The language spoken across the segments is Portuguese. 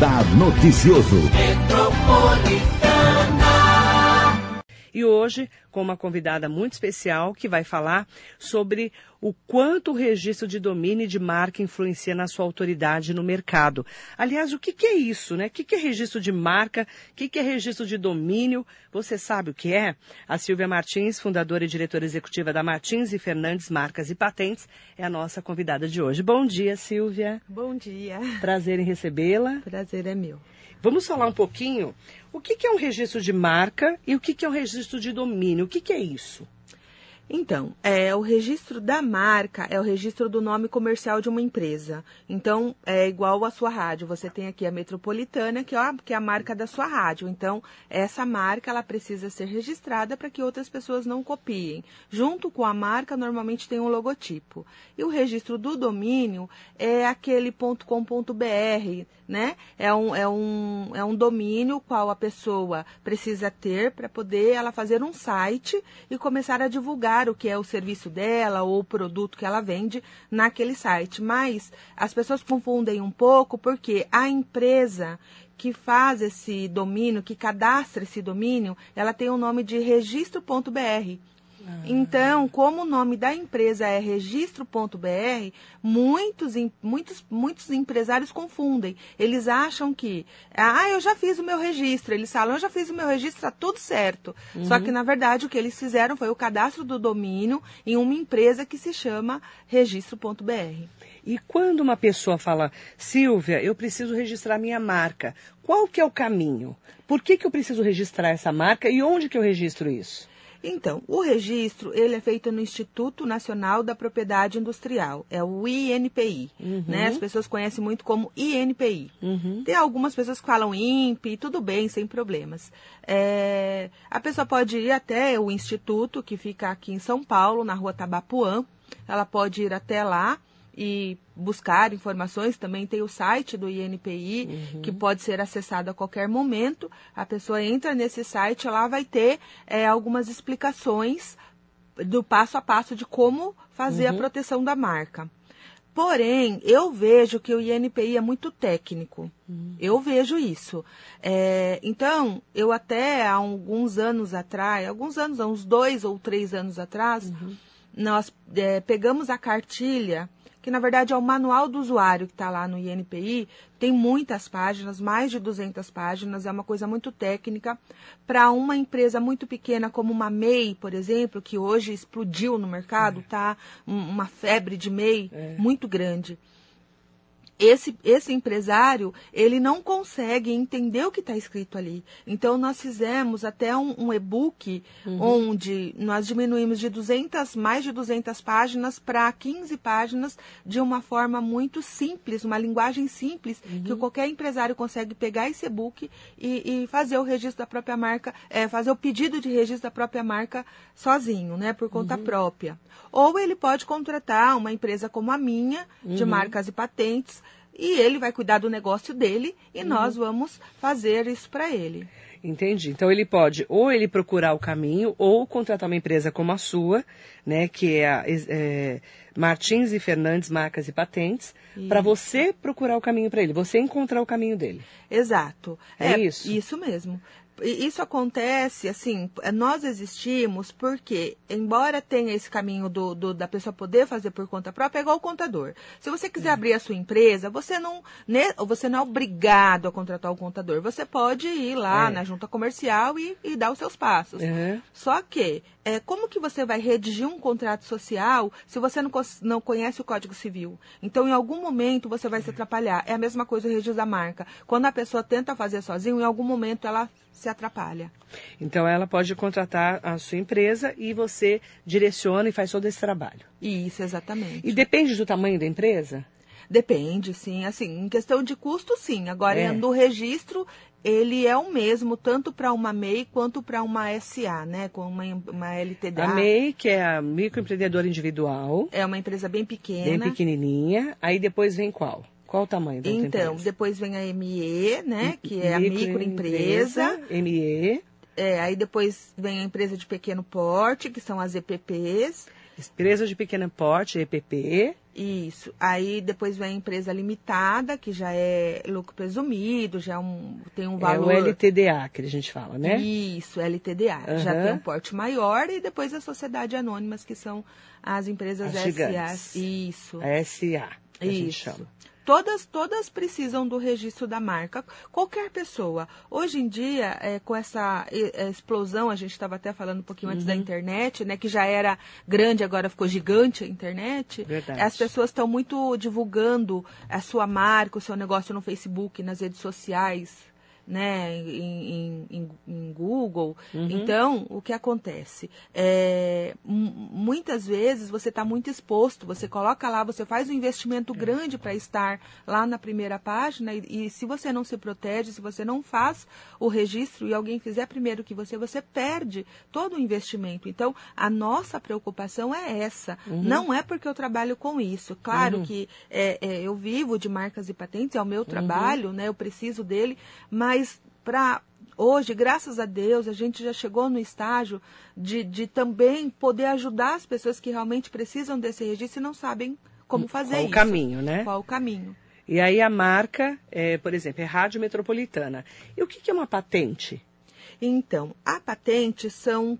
Radar Noticioso. E hoje, com uma convidada muito especial que vai falar sobre o quanto o registro de domínio e de marca influencia na sua autoridade no mercado. Aliás, o que, que é isso, né? O que, que é registro de marca? O que, que é registro de domínio? Você sabe o que é? A Silvia Martins, fundadora e diretora executiva da Martins e Fernandes Marcas e Patentes, é a nossa convidada de hoje. Bom dia, Silvia. Bom dia. Prazer em recebê-la. Prazer é meu. Vamos falar um pouquinho o que, que é um registro de marca e o que, que é um registro de domínio. O que, que é isso? Então, é, o registro da marca é o registro do nome comercial de uma empresa. Então, é igual à sua rádio. Você tem aqui a Metropolitana, que, ó, que é a marca da sua rádio. Então, essa marca ela precisa ser registrada para que outras pessoas não copiem. Junto com a marca, normalmente tem um logotipo. E o registro do domínio é aquele .com.br, né? É um, é, um, é um domínio qual a pessoa precisa ter para poder ela fazer um site e começar a divulgar o que é o serviço dela ou o produto que ela vende naquele site. Mas as pessoas confundem um pouco porque a empresa que faz esse domínio, que cadastra esse domínio, ela tem o nome de registro.br. Então, como o nome da empresa é registro.br, muitos, muitos, muitos empresários confundem. Eles acham que, ah, eu já fiz o meu registro. Eles falam, eu já fiz o meu registro, está tudo certo. Uhum. Só que, na verdade, o que eles fizeram foi o cadastro do domínio em uma empresa que se chama registro.br. E quando uma pessoa fala, Silvia, eu preciso registrar minha marca, qual que é o caminho? Por que, que eu preciso registrar essa marca e onde que eu registro isso? Então, o registro ele é feito no Instituto Nacional da Propriedade Industrial, é o INPI, uhum. né? As pessoas conhecem muito como INPI. Uhum. Tem algumas pessoas que falam INPI, tudo bem, sem problemas. É, a pessoa pode ir até o instituto que fica aqui em São Paulo, na Rua Tabapuã. Ela pode ir até lá e buscar informações. Também tem o site do INPI, uhum. que pode ser acessado a qualquer momento. A pessoa entra nesse site, lá vai ter é, algumas explicações do passo a passo de como fazer uhum. a proteção da marca. Porém, eu vejo que o INPI é muito técnico. Uhum. Eu vejo isso. É, então, eu até há alguns anos atrás, alguns anos, há uns dois ou três anos atrás, uhum. nós é, pegamos a cartilha que na verdade é o manual do usuário que está lá no INPI, tem muitas páginas, mais de 200 páginas, é uma coisa muito técnica. Para uma empresa muito pequena como uma MEI, por exemplo, que hoje explodiu no mercado, é. tá uma febre de MEI é. muito grande esse, esse empresário, ele não consegue entender o que está escrito ali. Então, nós fizemos até um, um e-book uhum. onde nós diminuímos de 200, mais de 200 páginas para 15 páginas de uma forma muito simples, uma linguagem simples, uhum. que qualquer empresário consegue pegar esse e-book e, e, fazer o registro da própria marca, é, fazer o pedido de registro da própria marca sozinho, né, por conta uhum. própria. Ou ele pode contratar uma empresa como a minha, de uhum. marcas e patentes, e ele vai cuidar do negócio dele e uhum. nós vamos fazer isso para ele. Entendi. Então ele pode ou ele procurar o caminho ou contratar uma empresa como a sua, né, que é, a, é Martins e Fernandes Marcas e Patentes, para você procurar o caminho para ele, você encontrar o caminho dele. Exato. É, é isso. Isso mesmo isso acontece, assim, nós existimos porque, embora tenha esse caminho do, do, da pessoa poder fazer por conta própria, é igual o contador. Se você quiser abrir a sua empresa, você não, né, você não é obrigado a contratar o contador. Você pode ir lá é. na junta comercial e, e dar os seus passos. Uhum. Só que, é, como que você vai redigir um contrato social se você não, não conhece o Código Civil? Então, em algum momento, você vai se atrapalhar. É a mesma coisa o registro da marca. Quando a pessoa tenta fazer sozinho, em algum momento ela se atrapalha. Então ela pode contratar a sua empresa e você direciona e faz todo esse trabalho. Isso, exatamente. E depende do tamanho da empresa? Depende, sim. Assim, em questão de custo, sim. Agora, é. no registro, ele é o mesmo tanto para uma MEI quanto para uma SA, né, com uma, uma LTDA. A MEI, que é a microempreendedora individual. É uma empresa bem pequena. Bem pequenininha. Aí depois vem qual? Qual o tamanho da Então, depois vem a ME, né, que é a microempresa. ME. É, aí depois vem a empresa de pequeno porte, que são as EPPs. Empresa de pequeno porte, EPP. Isso. Aí depois vem a empresa limitada, que já é lucro presumido, já é um, tem um valor. É o LTDA que a gente fala, né? Isso, LTDA. Uhum. Já tem um porte maior e depois a sociedade anônimas, que são as empresas as SA. Isso. A SA. A Isso. gente chama. Todas, todas precisam do registro da marca. Qualquer pessoa. Hoje em dia, é, com essa explosão, a gente estava até falando um pouquinho antes da uhum. internet, né? Que já era grande, agora ficou gigante a internet. Verdade. As pessoas estão muito divulgando a sua marca, o seu negócio no Facebook, nas redes sociais né, em, em, em Google. Uhum. Então, o que acontece? É, muitas vezes você está muito exposto, você coloca lá, você faz um investimento grande para estar lá na primeira página e, e, se você não se protege, se você não faz o registro e alguém fizer primeiro que você, você perde todo o investimento. Então, a nossa preocupação é essa. Uhum. Não é porque eu trabalho com isso. Claro uhum. que é, é, eu vivo de marcas e patentes, é o meu uhum. trabalho, né, eu preciso dele, mas mas para hoje, graças a Deus, a gente já chegou no estágio de, de também poder ajudar as pessoas que realmente precisam desse registro e não sabem como fazer Qual isso. o caminho, né? Qual o caminho. E aí a marca, é, por exemplo, é Rádio Metropolitana. E o que, que é uma patente? Então, a patente são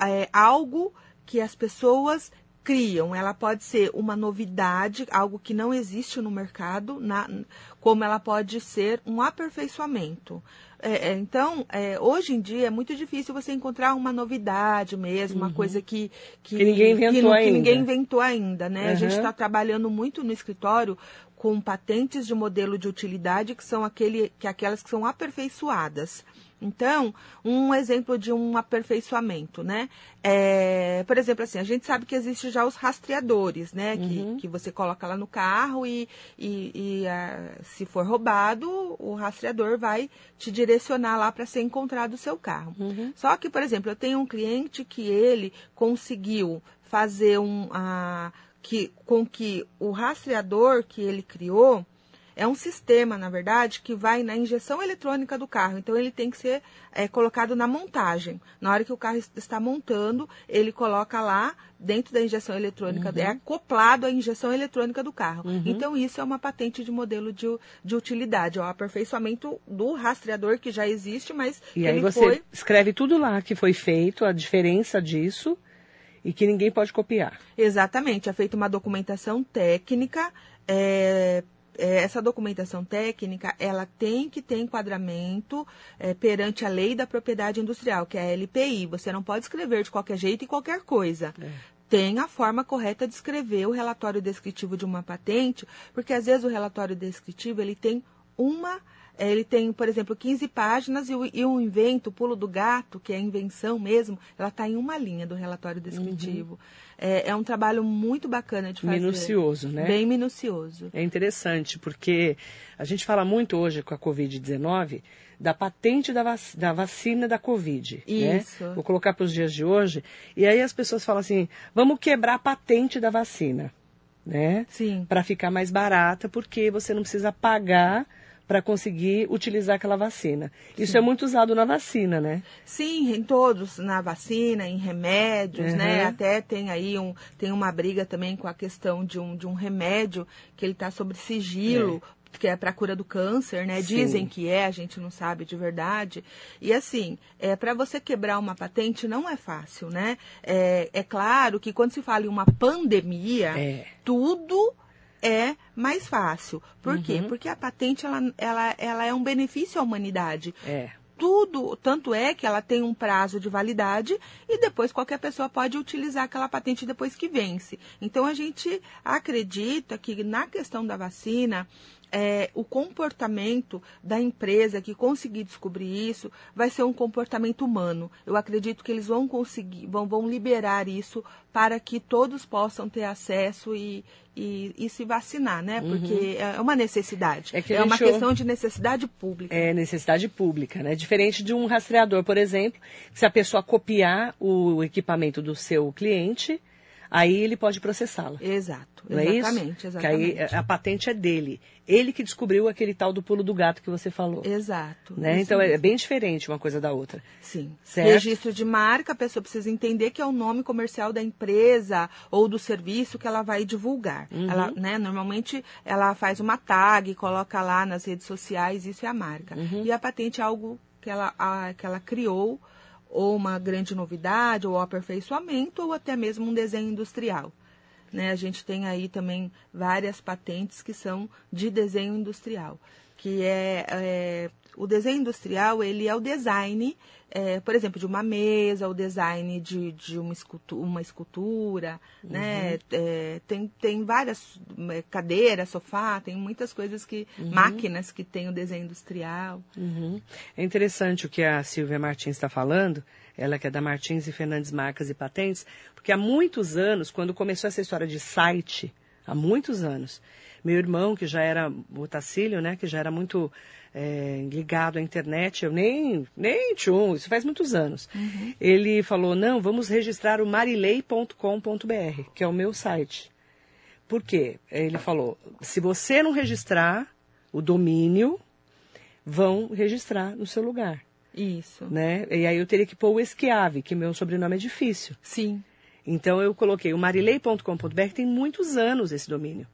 é, algo que as pessoas criam. Ela pode ser uma novidade, algo que não existe no mercado, na, como ela pode ser um aperfeiçoamento. É, é, então, é, hoje em dia é muito difícil você encontrar uma novidade mesmo, uhum. uma coisa que, que, que ninguém inventou que, ainda. Ninguém inventou ainda, né? Uhum. A gente está trabalhando muito no escritório com patentes de modelo de utilidade que são aquele, que aquelas que são aperfeiçoadas. Então, um exemplo de um aperfeiçoamento, né? É, por exemplo, assim, a gente sabe que existe já os rastreadores, né? Uhum. Que, que você coloca lá no carro e, e, e a, se for roubado, o rastreador vai te direcionar lá para ser encontrado o seu carro. Uhum. Só que, por exemplo, eu tenho um cliente que ele conseguiu fazer um. A, que, com que o rastreador que ele criou é um sistema, na verdade, que vai na injeção eletrônica do carro. Então, ele tem que ser é, colocado na montagem. Na hora que o carro está montando, ele coloca lá, dentro da injeção eletrônica, uhum. é acoplado à injeção eletrônica do carro. Uhum. Então, isso é uma patente de modelo de, de utilidade, é o aperfeiçoamento do rastreador que já existe, mas. E aí você foi... escreve tudo lá que foi feito, a diferença disso e que ninguém pode copiar. Exatamente, é feita uma documentação técnica é, é, essa documentação técnica ela tem que ter enquadramento é, perante a lei da propriedade industrial, que é a LPI. Você não pode escrever de qualquer jeito e qualquer coisa. É. Tem a forma correta de escrever o relatório descritivo de uma patente, porque às vezes o relatório descritivo ele tem uma é, ele tem, por exemplo, 15 páginas e o, e o invento, o pulo do gato, que é a invenção mesmo, ela está em uma linha do relatório descritivo. Uhum. É, é, um trabalho muito bacana de fazer. Minucioso, né? Bem minucioso. É interessante, porque a gente fala muito hoje com a Covid-19 da patente da, vac da, vacina da Covid. Né? Isso. Né? Vou colocar para os dias de hoje. E aí as pessoas falam assim: vamos quebrar a patente da vacina. Né? Sim. Para ficar mais barata, porque você não precisa pagar para conseguir utilizar aquela vacina. Isso Sim. é muito usado na vacina, né? Sim, em todos, na vacina, em remédios, uhum. né? Até tem aí um, tem uma briga também com a questão de um, de um remédio que ele está sobre sigilo. É que é para cura do câncer, né? Sim. Dizem que é, a gente não sabe de verdade. E assim, é para você quebrar uma patente não é fácil, né? É, é claro que quando se fala em uma pandemia, é. tudo é mais fácil. Por uhum. quê? Porque a patente ela, ela, ela é um benefício à humanidade. É. Tudo, tanto é que ela tem um prazo de validade e depois qualquer pessoa pode utilizar aquela patente depois que vence. Então a gente acredita que na questão da vacina, é, o comportamento da empresa que conseguir descobrir isso vai ser um comportamento humano. Eu acredito que eles vão conseguir, vão, vão liberar isso para que todos possam ter acesso e, e, e se vacinar, né? Uhum. Porque uhum. é uma necessidade. É, é uma questão de necessidade pública. É necessidade pública, né? Diferente de um rastreador, por exemplo, se a pessoa copiar o equipamento do seu cliente aí ele pode processá-la. Exato, Não é isso? exatamente, Que aí exatamente. a patente é dele. Ele que descobriu aquele tal do pulo do gato que você falou. Exato. Né? Então é mesmo. bem diferente uma coisa da outra. Sim. Certo. Registro de marca, a pessoa precisa entender que é o nome comercial da empresa ou do serviço que ela vai divulgar. Uhum. Ela, né, normalmente ela faz uma tag, coloca lá nas redes sociais, isso é a marca. Uhum. E a patente é algo que ela, a- que ela criou, ou uma grande novidade, ou aperfeiçoamento, ou até mesmo um desenho industrial. Né, a gente tem aí também várias patentes que são de desenho industrial, que é, é, o desenho industrial ele é o design, é, por exemplo, de uma mesa, o design de, de uma, escultu uma escultura, né? É, tem, tem várias é, cadeiras, sofá, tem muitas coisas que máquinas que tem o desenho industrial. Uhum. É interessante o que a Silvia Martins está falando, ela que é da Martins e Fernandes Marcas e Patentes, porque há muitos anos, quando começou essa história de site, há muitos anos, meu irmão, que já era, o Tacílio, né, que já era muito é, ligado à internet, eu nem, nem tchum, isso faz muitos anos. Ele falou, não, vamos registrar o marilei.com.br, que é o meu site. Por quê? Ele falou, se você não registrar o domínio, vão registrar no seu lugar, Isso. né? E aí eu teria que pôr o Esquiave, que meu sobrenome é difícil. Sim. Então eu coloquei o marilei.com.br, tem muitos anos esse domínio.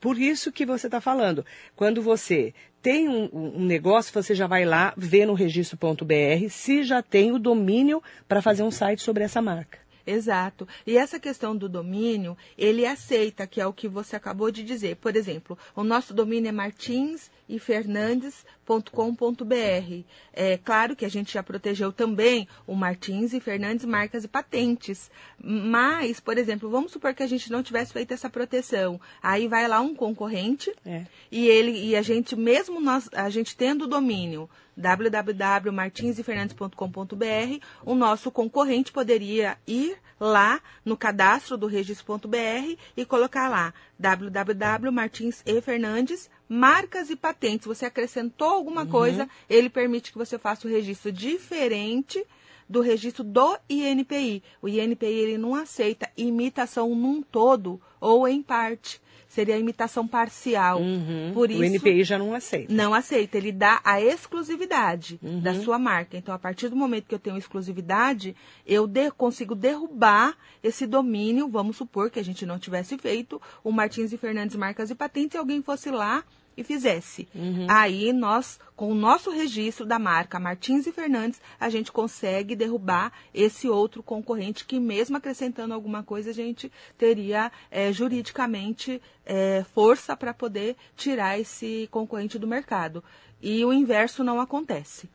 Por isso que você está falando. Quando você tem um, um negócio, você já vai lá ver no registro.br se já tem o domínio para fazer um site sobre essa marca. Exato. E essa questão do domínio, ele aceita, que é o que você acabou de dizer. Por exemplo, o nosso domínio é martinsefernandes.com.br. É claro que a gente já protegeu também o Martins e Fernandes Marcas e Patentes. Mas, por exemplo, vamos supor que a gente não tivesse feito essa proteção. Aí vai lá um concorrente É. e ele e a gente mesmo nós a gente tendo o domínio www.martinsefernandes.com.br, o nosso concorrente poderia ir lá no cadastro do registro.br e colocar lá www.martinsefernandes marcas e patentes. Você acrescentou alguma coisa, ele permite que você faça o registro diferente do registro do INPI. O INPI ele não aceita imitação num todo ou em parte. Seria a imitação parcial. Uhum. Por o isso, NPI já não aceita. não aceita, ele dá a exclusividade Uhum. da sua marca. Então, a partir do momento que eu tenho exclusividade, eu de- consigo derrubar esse domínio. Vamos supor que a gente não tivesse feito o Martins e Fernandes Marcas e Patentes e alguém fosse lá e fizesse. Aí nós, com o nosso registro da marca Martins e Fernandes, a gente consegue derrubar esse outro concorrente que, mesmo acrescentando alguma coisa, a gente teria eh, juridicamente eh, força para poder tirar esse concorrente do mercado. E o inverso não acontece.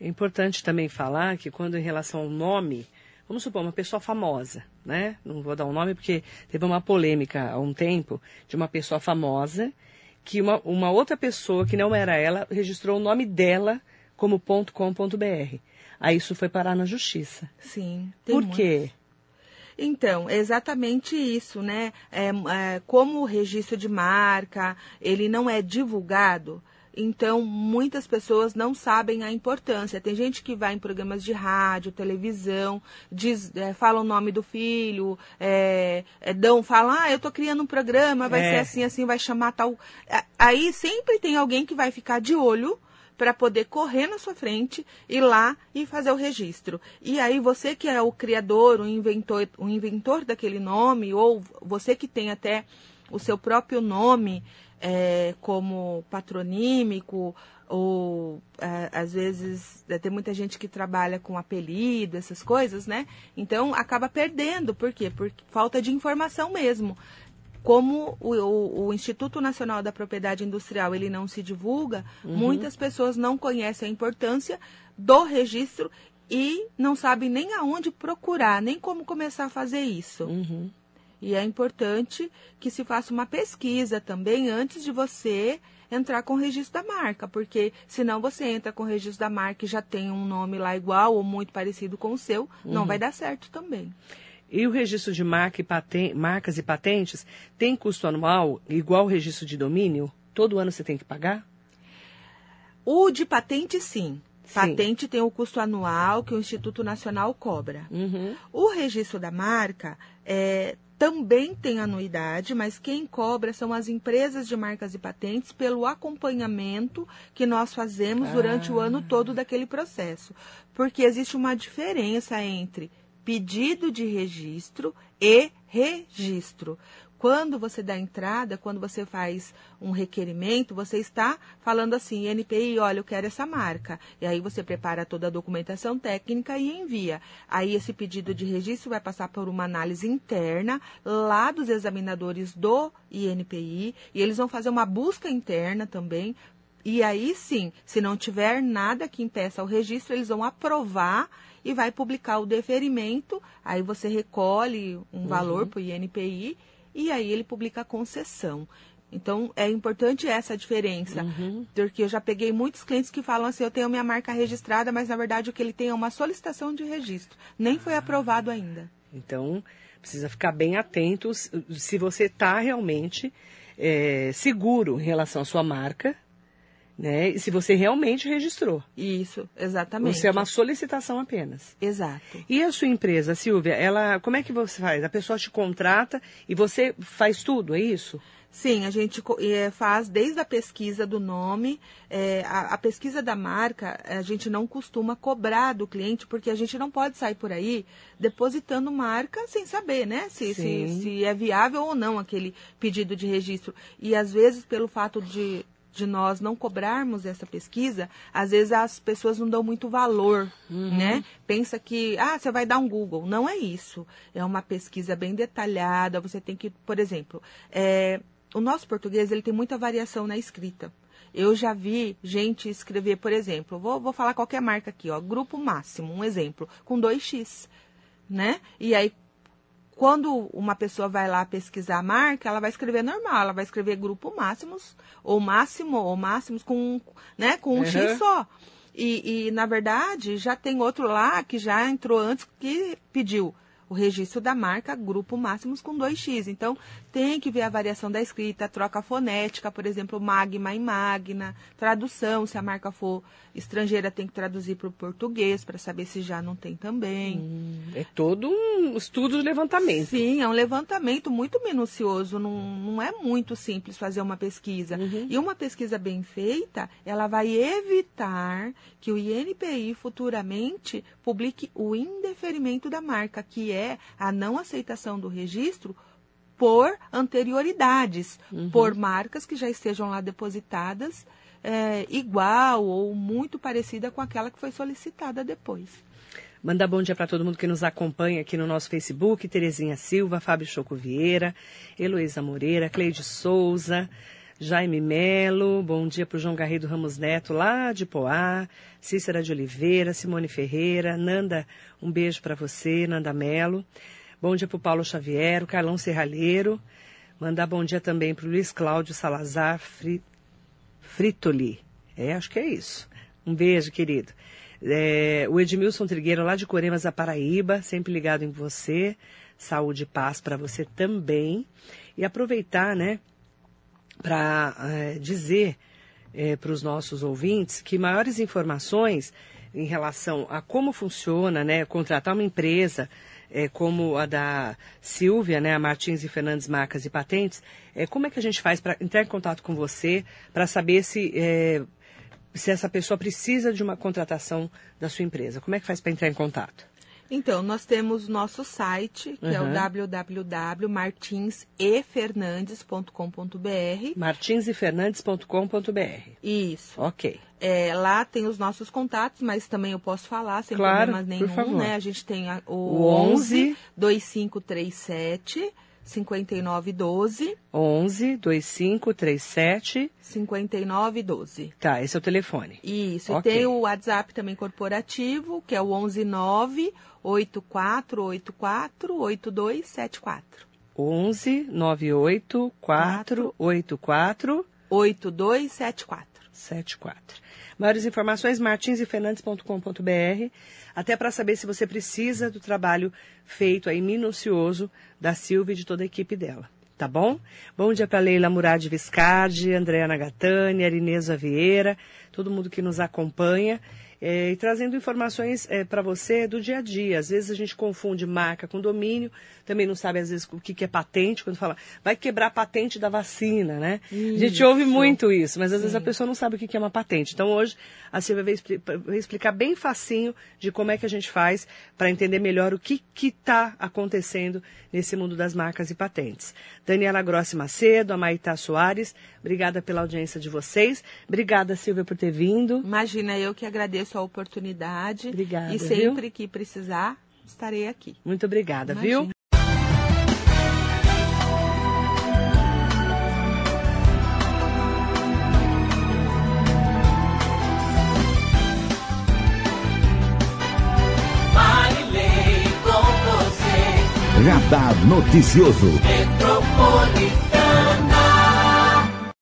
É importante também falar que quando em relação ao nome, vamos supor, uma pessoa famosa, né? Não vou dar um nome porque teve uma polêmica há um tempo de uma pessoa famosa que uma, uma outra pessoa que não era ela registrou o nome dela como .com.br. Aí isso foi parar na justiça. Sim. tem Por muitos. quê? Então, é exatamente isso, né? É, é, como o registro de marca, ele não é divulgado, então muitas pessoas não sabem a importância. Tem gente que vai em programas de rádio, televisão, diz, é, fala o nome do filho, é, é, dão, falam, ah, eu tô criando um programa, vai É. ser assim, assim, vai chamar tal. É, Aí sempre tem alguém que vai ficar de olho para poder correr na sua frente, ir lá e fazer o registro. E aí você que é o criador, o inventor, o inventor daquele nome, ou você que tem até o seu próprio nome é, como patronímico, ou é, às vezes é, tem muita gente que trabalha com apelido, essas coisas, né? Então acaba perdendo. Por quê? Por falta de informação mesmo como o, o- o Instituto Nacional da Propriedade Industrial ele não se divulga, muitas pessoas não conhecem a importância do registro e não sabem nem aonde procurar, nem como começar a fazer isso. Uhum. E é importante que se faça uma pesquisa também antes de você entrar com o registro da marca, porque senão você entra com o registro da marca e já tem um nome lá igual ou muito parecido com o seu, não vai dar certo também. E o registro de marca e paten- marcas e patentes tem custo anual igual o registro de domínio? Todo ano você tem que pagar? O de patente, sim. Sim. Patente tem o custo anual que o Instituto Nacional cobra. Uhum. O registro da marca é, também tem anuidade, mas quem cobra são as empresas de marcas e patentes pelo acompanhamento que nós fazemos ah. durante o ano todo daquele processo. Porque existe uma diferença entre pedido de registro e registro. Quando você dá entrada, quando você faz um requerimento, você está falando assim, NPI, olha, eu quero essa marca. E aí você prepara toda a documentação técnica e envia. Aí esse pedido de registro vai passar por uma análise interna lá dos examinadores do INPI e eles vão fazer uma busca interna também e aí sim, se não tiver nada que impeça o registro, eles vão aprovar e vai publicar o deferimento. Aí você recolhe um uhum. valor para o INPI e aí ele publica a concessão. Então, é importante essa diferença, uhum. porque eu já peguei muitos clientes que falam assim, eu tenho minha marca registrada, mas na verdade o que ele tem é uma solicitação de registro, nem foi ah. aprovado ainda. Então, precisa ficar bem atento se você está realmente é, seguro em relação à sua marca, né? Se você realmente registrou. Isso, exatamente. Isso é uma solicitação apenas. Exato. E a sua empresa, Silvia, ela, como é que você faz? A pessoa te contrata e você faz tudo, é isso? Sim, a gente é, faz desde a pesquisa do nome, é, a, a, pesquisa da marca, a gente não costuma cobrar do cliente, porque a gente não pode sair por aí depositando marca sem saber, né? Se, se, se é viável ou não aquele pedido de registro. E às vezes, pelo fato de de nós não cobrarmos essa pesquisa, às vezes as pessoas não dão muito valor, uhum. né? Pensa que, ah, você vai dar um Google. Não é isso. É uma pesquisa bem detalhada. Você tem que, por exemplo, é, o nosso português ele tem muita variação na escrita. Eu já vi gente escrever, por exemplo, vou, vou falar qualquer marca aqui, ó, Grupo Máximo, um exemplo, com 2x, né? E aí quando uma pessoa vai lá pesquisar a marca, ela vai escrever normal, ela vai escrever grupo máximos, ou máximo, ou máximos com, né, com um uhum. X só. E, e, na verdade, já tem outro lá que já entrou antes que pediu o registro da marca Grupo Máximos com 2x. Então, tem que ver a variação da escrita, troca fonética, por exemplo, magma e magna, tradução, se a marca for estrangeira, tem que traduzir para o português para saber se já não tem também. Hum, é todo um estudo de levantamento. Sim, é um levantamento muito minucioso, não, não é muito simples fazer uma pesquisa. Uhum. E uma pesquisa bem feita, ela vai evitar que o INPI futuramente publique o indeferimento da marca, que é a não aceitação do registro por anterioridades, uhum. por marcas que já estejam lá depositadas é, igual ou muito parecida com aquela que foi solicitada depois. Mandar bom dia para todo mundo que nos acompanha aqui no nosso Facebook, Terezinha Silva, Fábio Choco Vieira, Heloísa Moreira, Cleide Souza, Jaime Melo, bom dia para o João Garrido Ramos Neto, lá de Poá, Cícera de Oliveira, Simone Ferreira, Nanda, um beijo para você, Nanda Melo. Bom dia para o Paulo Xavier, o Carlão Serralheiro. Mandar bom dia também para o Luiz Cláudio Salazar Fritoli. É, acho que é isso. Um beijo, querido. É, o Edmilson Trigueiro, lá de Coremas, da Paraíba, sempre ligado em você. Saúde e paz para você também. E aproveitar, né, para é, dizer é, para os nossos ouvintes que maiores informações em relação a como funciona, né, contratar uma empresa, é, como a da Silvia, né, a Martins e Fernandes Marcas e Patentes, é, como é que a gente faz para entrar em contato com você para saber se, é, se essa pessoa precisa de uma contratação da sua empresa? Como é que faz para entrar em contato? Então, nós temos nosso site, que uhum. é o www.martinsefernandes.com.br. martinsefernandes.com.br. Isso. Ok. É, lá tem os nossos contatos, mas também eu posso falar sem claro, problemas nenhum, né? A gente tem a, o, o 11 2537 5912 11 2537 5912. Tá, esse é o telefone. Isso. Okay. E tem o WhatsApp também corporativo, que é o 119 8484 8274. 11 98 484 8274. 74. Maiores informações, martinsefernandes.com.br, até para saber se você precisa do trabalho feito aí minucioso da Silvia e de toda a equipe dela. Tá bom? Bom dia para Leila Murad Viscardi, Andréa Nagatani, Arinesa Vieira, todo mundo que nos acompanha é, e trazendo informações é, para você do dia a dia. Às vezes a gente confunde marca com domínio, também não sabe às vezes o que, que é patente, quando fala, vai quebrar a patente da vacina, né? Isso. A gente ouve muito isso, mas às Sim. vezes a pessoa não sabe o que, que é uma patente. Então hoje a Silvia vai explicar bem facinho de como é que a gente faz para entender melhor o que está acontecendo nesse mundo das marcas e patentes. Daniela Grossi Macedo, a Maitá Soares, obrigada pela audiência de vocês. Obrigada, Silvia, por ter vindo. Imagina, eu que agradeço a oportunidade. Obrigada. E sempre viu? que precisar, estarei aqui. Muito obrigada, Imagina. viu? Radar Noticioso.